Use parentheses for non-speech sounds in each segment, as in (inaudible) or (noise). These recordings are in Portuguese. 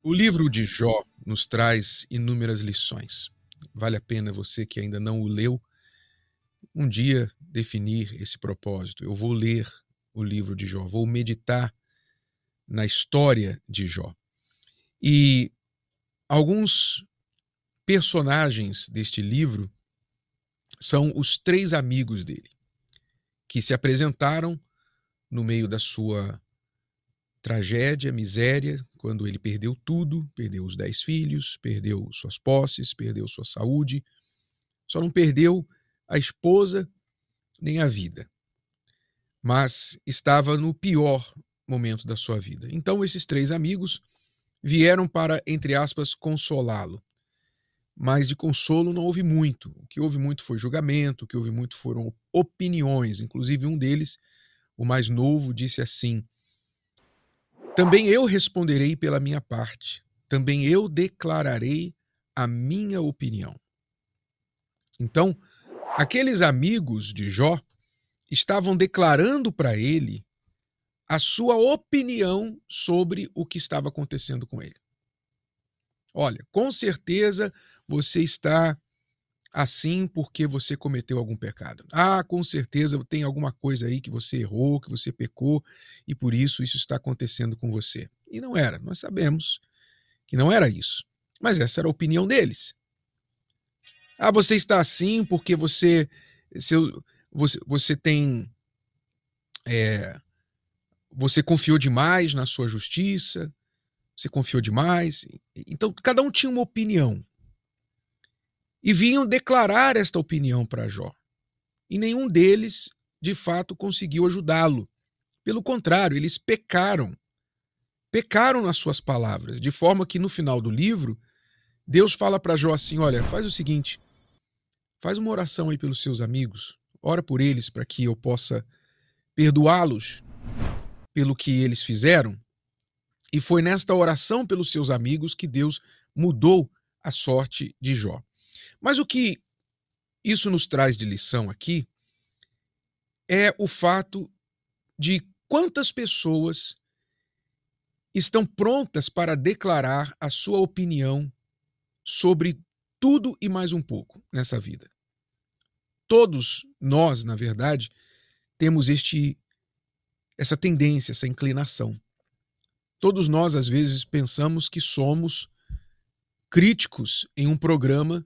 O livro de Jó nos traz inúmeras lições. Vale a pena você que ainda não o leu, um dia definir esse propósito. Eu vou ler o livro de Jó, vou meditar na história de Jó. E alguns personagens deste livro são os três amigos dele, que se apresentaram no meio da sua tragédia, miséria, quando ele perdeu tudo, perdeu os dez filhos, perdeu suas posses, perdeu sua saúde, só não perdeu a esposa nem a vida. Mas estava no pior momento da sua vida. Então esses três amigos vieram para, entre aspas, consolá-lo. Mas de consolo não houve muito. O que houve muito foi julgamento, o que houve muito foram opiniões. Inclusive um deles, o mais novo, disse assim: também eu responderei pela minha parte, também eu declararei a minha opinião. Então, aqueles amigos de Jó estavam declarando para ele a sua opinião sobre o que estava acontecendo com ele. Olha, com certeza você está assim porque você cometeu algum pecado. Ah, com certeza tem alguma coisa aí que você errou, que você pecou e por isso isso está acontecendo com você. E não era, nós sabemos que não era isso. Mas essa era a opinião deles. Ah, você está assim porque você seu, você, você tem é, você confiou demais na sua justiça, você confiou demais. Então, cada um tinha uma opinião e vinham declarar esta opinião para Jó. E nenhum deles, de fato, conseguiu ajudá-lo. Pelo contrário, eles pecaram. Pecaram nas suas palavras, de forma que no final do livro, Deus fala para Jó assim: olha, faz o seguinte, faz uma oração aí pelos seus amigos, ora por eles para que eu possa perdoá-los pelo que eles fizeram. E foi nesta oração pelos seus amigos que Deus mudou a sorte de Jó. Mas o que isso nos traz de lição aqui é o fato de quantas pessoas estão prontas para declarar a sua opinião sobre tudo e mais um pouco nessa vida. Todos nós, na verdade, temos este essa tendência, essa inclinação. Todos nós às vezes pensamos que somos críticos em um programa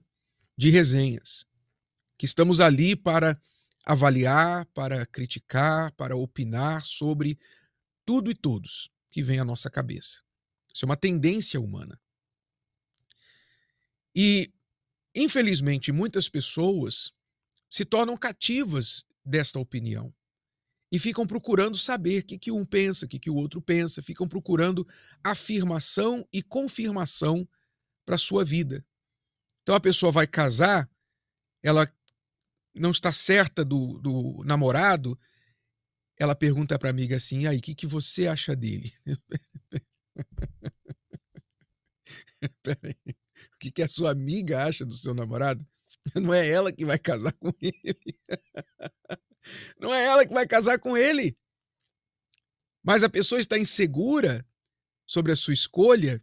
de resenhas, que estamos ali para avaliar, para criticar, para opinar sobre tudo e todos que vem à nossa cabeça. Isso é uma tendência humana. E, infelizmente, muitas pessoas se tornam cativas desta opinião e ficam procurando saber o que, que um pensa, o que, que o outro pensa, ficam procurando afirmação e confirmação para a sua vida. Então a pessoa vai casar, ela não está certa do, do namorado, ela pergunta para a amiga assim: aí, o que, que você acha dele? (laughs) Peraí, o que, que a sua amiga acha do seu namorado? Não é ela que vai casar com ele. (laughs) Não é ela que vai casar com ele. Mas a pessoa está insegura sobre a sua escolha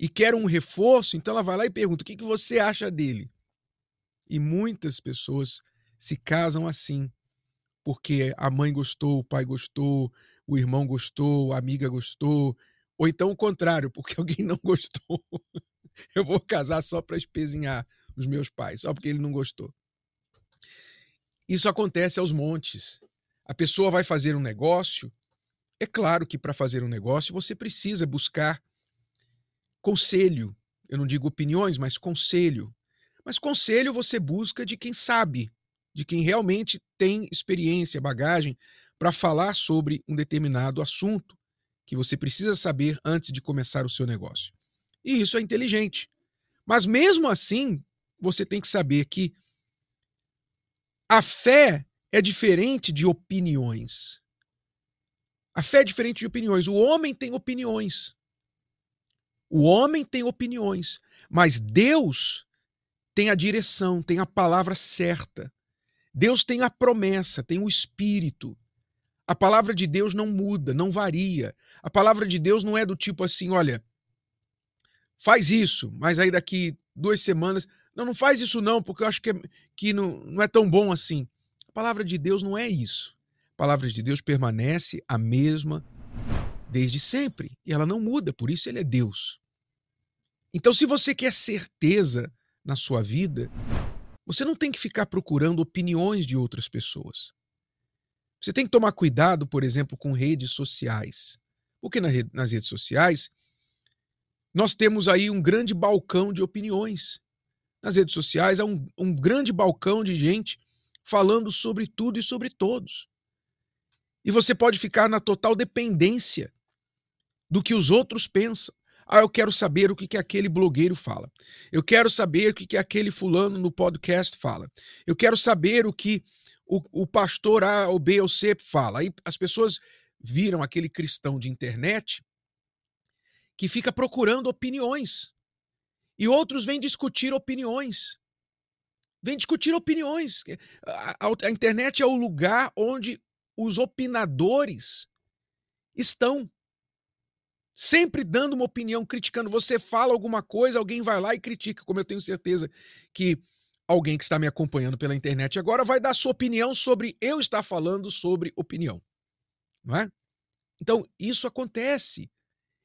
e quer um reforço, então ela vai lá e pergunta: o que, que você acha dele? E muitas pessoas se casam assim, porque a mãe gostou, o pai gostou, o irmão gostou, a amiga gostou, ou então o contrário, porque (laughs) alguém não gostou. Eu vou casar só para espezinhar os meus pais, só porque ele não gostou. Isso acontece aos montes. A pessoa vai fazer um negócio. É claro que para fazer um negócio você precisa buscar conselho. Eu não digo opiniões, mas conselho. Mas conselho você busca de quem sabe, de quem realmente tem experiência, bagagem para falar sobre um determinado assunto que você precisa saber antes de começar o seu negócio. E isso é inteligente. Mas mesmo assim, você tem que saber que a fé é diferente de opiniões. A fé é diferente de opiniões. O homem tem opiniões. O homem tem opiniões, mas Deus tem a direção, tem a palavra certa. Deus tem a promessa, tem o espírito. A palavra de Deus não muda, não varia. A palavra de Deus não é do tipo assim, olha, faz isso, mas aí daqui duas semanas, não, não faz isso não, porque eu acho que, é, que não, não é tão bom assim. A palavra de Deus não é isso. A palavra de Deus permanece a mesma desde sempre e ela não muda, por isso ele é Deus. Então, se você quer certeza na sua vida, você não tem que ficar procurando opiniões de outras pessoas. Você tem que tomar cuidado, por exemplo, com redes sociais. Porque nas redes sociais nós temos aí um grande balcão de opiniões. Nas redes sociais há um, um grande balcão de gente falando sobre tudo e sobre todos. E você pode ficar na total dependência do que os outros pensam. Ah, eu quero saber o que, que aquele blogueiro fala. Eu quero saber o que, que aquele fulano no podcast fala. Eu quero saber o que o, o pastor A ou B ou C fala. Aí as pessoas viram aquele cristão de internet que fica procurando opiniões. E outros vêm discutir opiniões. Vêm discutir opiniões. A, a, a internet é o lugar onde os opinadores estão sempre dando uma opinião, criticando. Você fala alguma coisa, alguém vai lá e critica, como eu tenho certeza que alguém que está me acompanhando pela internet agora vai dar sua opinião sobre eu estar falando sobre opinião. Não é? Então, isso acontece.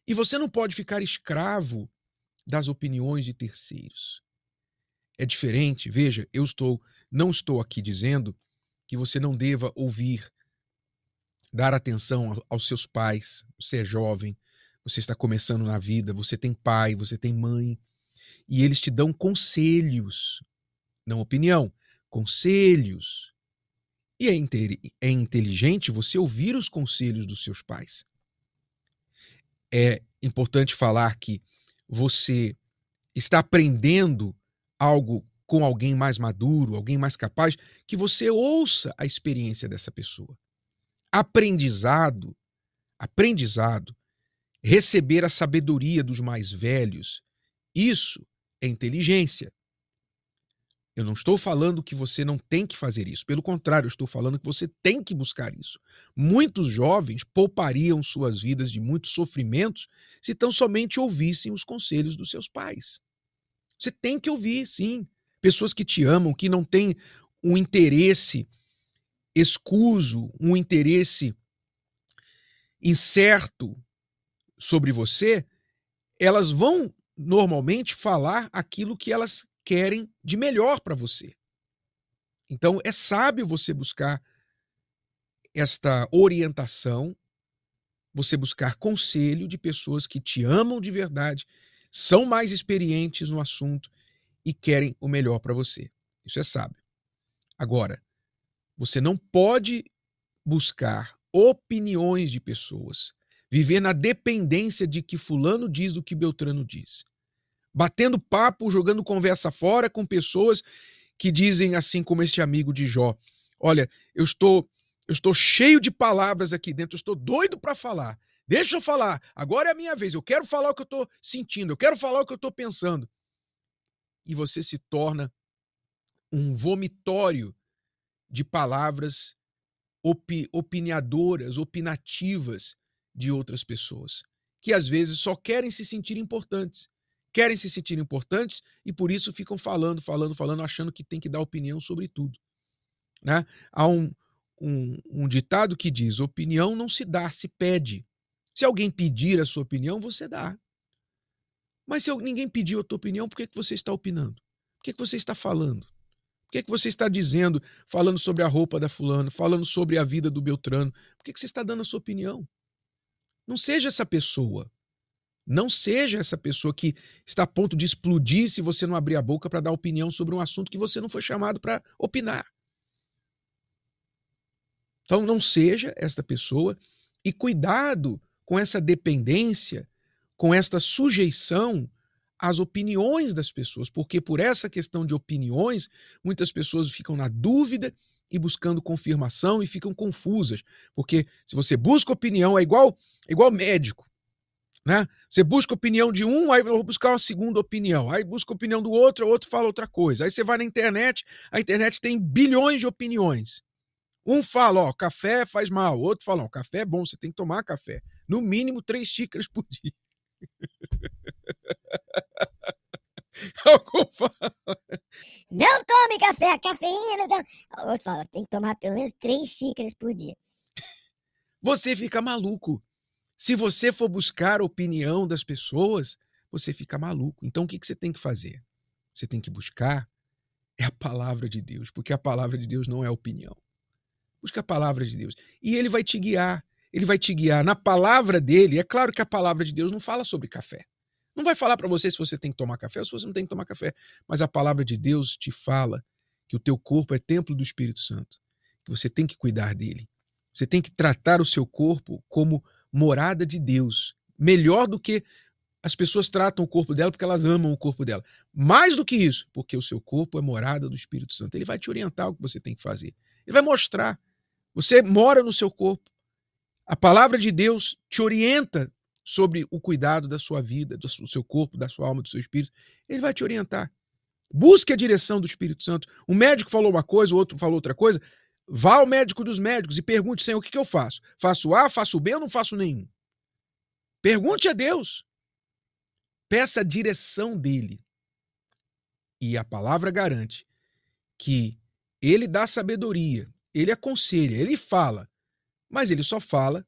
E você não pode ficar escravo das opiniões de terceiros. É diferente, veja, eu estou não estou aqui dizendo que você não deva ouvir, dar atenção aos seus pais, você é jovem, você está começando na vida, você tem pai, você tem mãe, e eles te dão conselhos, não opinião, conselhos. E é, é inteligente você ouvir os conselhos dos seus pais. É importante falar que você está aprendendo algo com alguém mais maduro, alguém mais capaz, que você ouça a experiência dessa pessoa. Aprendizado, aprendizado receber a sabedoria dos mais velhos. Isso é inteligência. Eu não estou falando que você não tem que fazer isso. Pelo contrário, eu estou falando que você tem que buscar isso. Muitos jovens poupariam suas vidas de muitos sofrimentos se tão somente ouvissem os conselhos dos seus pais. Você tem que ouvir, sim. Pessoas que te amam, que não têm um interesse escuso, um interesse incerto sobre você, elas vão normalmente falar aquilo que elas querem de melhor para você. Então é sábio você buscar esta orientação, você buscar conselho de pessoas que te amam de verdade, são mais experientes no assunto e querem o melhor para você. Isso é sábio. Agora, você não pode buscar opiniões de pessoas viver na dependência de que fulano diz do que Beltrano diz. Batendo papo, jogando conversa fora com pessoas que dizem assim como este amigo de Jó: "Olha, eu estou eu estou cheio de palavras aqui dentro, eu estou doido para falar. Deixa eu falar. Agora é a minha vez. Eu quero falar o que eu estou sentindo, eu quero falar o que eu estou pensando." E você se torna um vomitório de palavras opi opiniadoras, opinativas, de outras pessoas, que às vezes só querem se sentir importantes. Querem se sentir importantes e por isso ficam falando, falando, falando, achando que tem que dar opinião sobre tudo. Né? Há um, um, um ditado que diz: opinião não se dá, se pede. Se alguém pedir a sua opinião, você dá. Mas se ninguém pediu a tua opinião, por que, que você está opinando? Por que, que você está falando? Por que, que você está dizendo, falando sobre a roupa da fulano, falando sobre a vida do Beltrano? Por que, que você está dando a sua opinião? Não seja essa pessoa. Não seja essa pessoa que está a ponto de explodir se você não abrir a boca para dar opinião sobre um assunto que você não foi chamado para opinar. Então, não seja esta pessoa e cuidado com essa dependência, com esta sujeição às opiniões das pessoas, porque por essa questão de opiniões, muitas pessoas ficam na dúvida e buscando confirmação e ficam confusas, porque se você busca opinião é igual, igual médico, né? Você busca opinião de um, aí vou buscar uma segunda opinião, aí busca opinião do outro, o outro fala outra coisa. Aí você vai na internet, a internet tem bilhões de opiniões. Um fala, ó, café faz mal, o outro fala, ó, café é bom, você tem que tomar café, no mínimo três xícaras por dia. (laughs) (laughs) Algum fala. Não tome café, a cafeína. Não... Outro fala, tem que tomar pelo menos três xícaras por dia. Você fica maluco. Se você for buscar a opinião das pessoas, você fica maluco. Então o que, que você tem que fazer? Você tem que buscar é a palavra de Deus, porque a palavra de Deus não é opinião. Busca a palavra de Deus. E ele vai te guiar. Ele vai te guiar na palavra dele. É claro que a palavra de Deus não fala sobre café. Não vai falar para você se você tem que tomar café ou se você não tem que tomar café. Mas a palavra de Deus te fala que o teu corpo é templo do Espírito Santo, que você tem que cuidar dele. Você tem que tratar o seu corpo como morada de Deus, melhor do que as pessoas tratam o corpo dela porque elas amam o corpo dela. Mais do que isso, porque o seu corpo é morada do Espírito Santo. Ele vai te orientar o que você tem que fazer. Ele vai mostrar. Você mora no seu corpo. A palavra de Deus te orienta sobre o cuidado da sua vida, do seu corpo, da sua alma, do seu espírito. Ele vai te orientar. Busque a direção do Espírito Santo. Um médico falou uma coisa, o outro falou outra coisa. Vá ao médico dos médicos e pergunte, Senhor, o que, que eu faço? Faço A, faço B ou não faço nenhum? Pergunte a Deus. Peça a direção dele. E a palavra garante que ele dá sabedoria, ele aconselha, ele fala, mas ele só fala